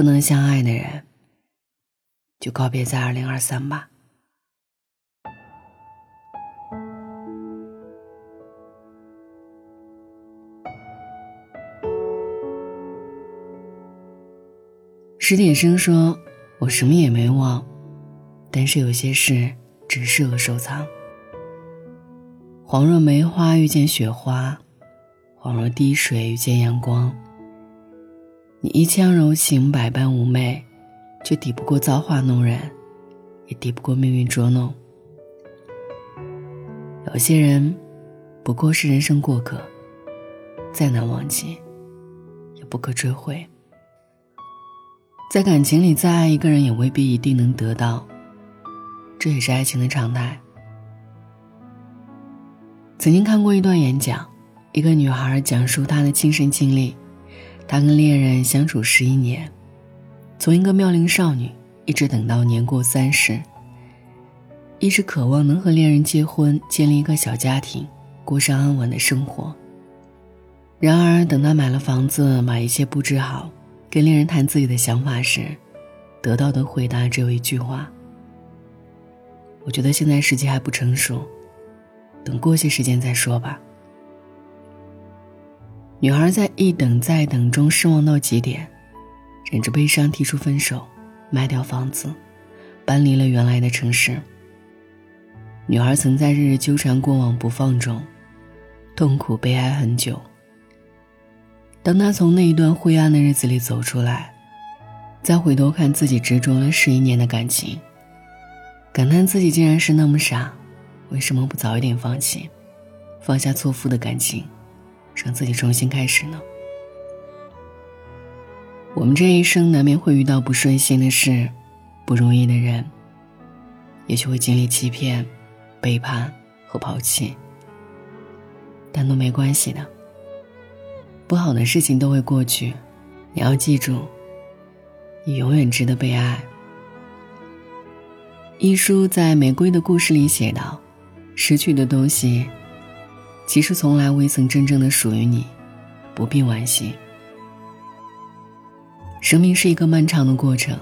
不能相爱的人，就告别在二零二三吧。史铁生说：“我什么也没忘，但是有些事只适合收藏。恍若梅花遇见雪花，恍若滴水遇见阳光。你一腔柔情，百般妩媚，却抵不过造化弄人，也抵不过命运捉弄。有些人，不过是人生过客，再难忘记，也不可追回。”在感情里，再爱一个人也未必一定能得到，这也是爱情的常态。曾经看过一段演讲，一个女孩讲述她的亲身经历，她跟恋人相处十一年，从一个妙龄少女一直等到年过三十，一直渴望能和恋人结婚，建立一个小家庭，过上安稳的生活。然而，等她买了房子，把一切布置好。跟恋人谈自己的想法时，得到的回答只有一句话：“我觉得现在时机还不成熟，等过些时间再说吧。”女孩在一等再等中失望到极点，忍着悲伤提出分手，卖掉房子，搬离了原来的城市。女孩曾在日日纠缠过往不放中，痛苦悲哀很久。当他从那一段灰暗的日子里走出来，再回头看自己执着了十一年的感情，感叹自己竟然是那么傻，为什么不早一点放弃，放下错付的感情，让自己重新开始呢？我们这一生难免会遇到不顺心的事，不如意的人，也许会经历欺骗、背叛和抛弃，但都没关系的。不好的事情都会过去，你要记住，你永远值得被爱。一书在《玫瑰的故事》里写道：“失去的东西，其实从来未曾真正的属于你，不必惋惜。生命是一个漫长的过程，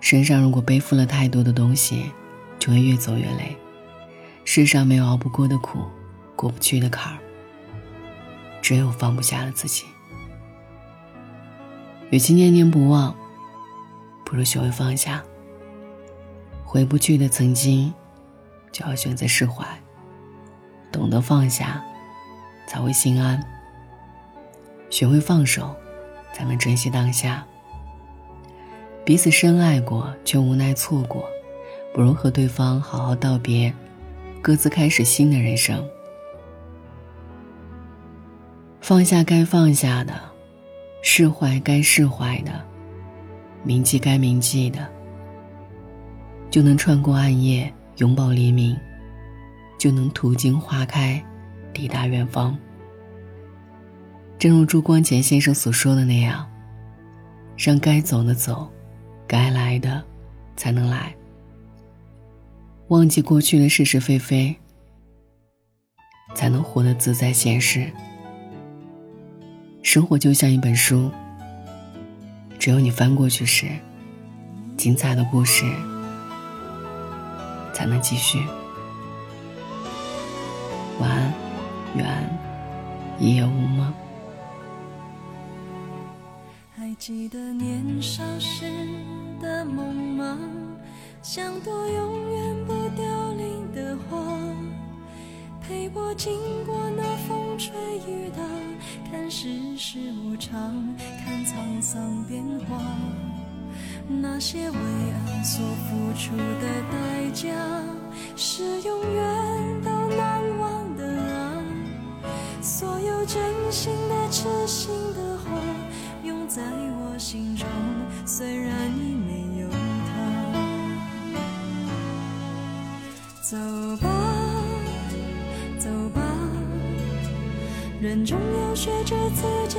身上如果背负了太多的东西，就会越走越累。世上没有熬不过的苦，过不去的坎儿。”只有放不下的自己。与其念念不忘，不如学会放下。回不去的曾经，就要选择释怀。懂得放下，才会心安。学会放手，才能珍惜当下。彼此深爱过，却无奈错过，不如和对方好好道别，各自开始新的人生。放下该放下的，释怀该释怀的，铭记该铭记的，就能穿过暗夜，拥抱黎明，就能途经花开，抵达远方。正如朱光潜先生所说的那样，让该走的走，该来的才能来。忘记过去的是是非非，才能活得自在闲适。生活就像一本书，只有你翻过去时，精彩的故事才能继续。晚安，愿一夜无梦。还记得年少时的梦吗？像朵永远不凋零的花，陪我经过那风吹雨打。看世事无常，看沧桑变化，那些为爱所付出的代价，是永远都难忘！真心的、痴心的话，永在我心中，虽然已没有他。走吧。走吧人总要学着自己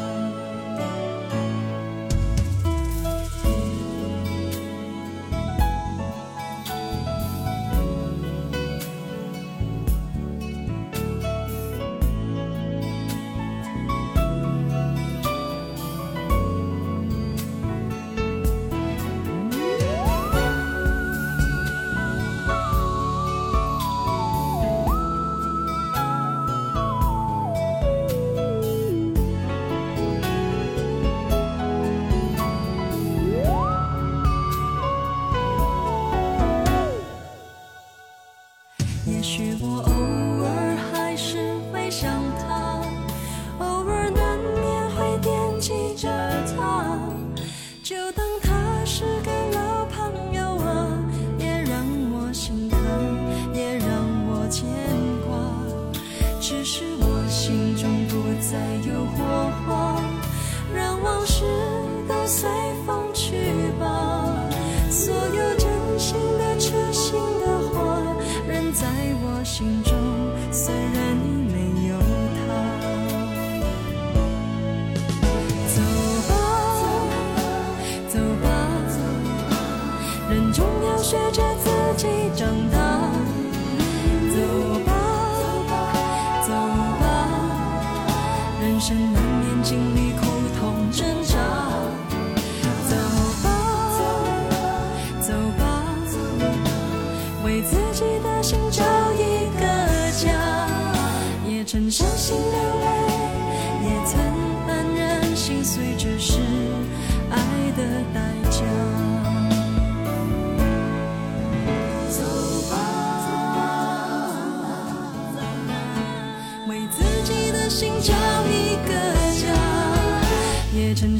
岁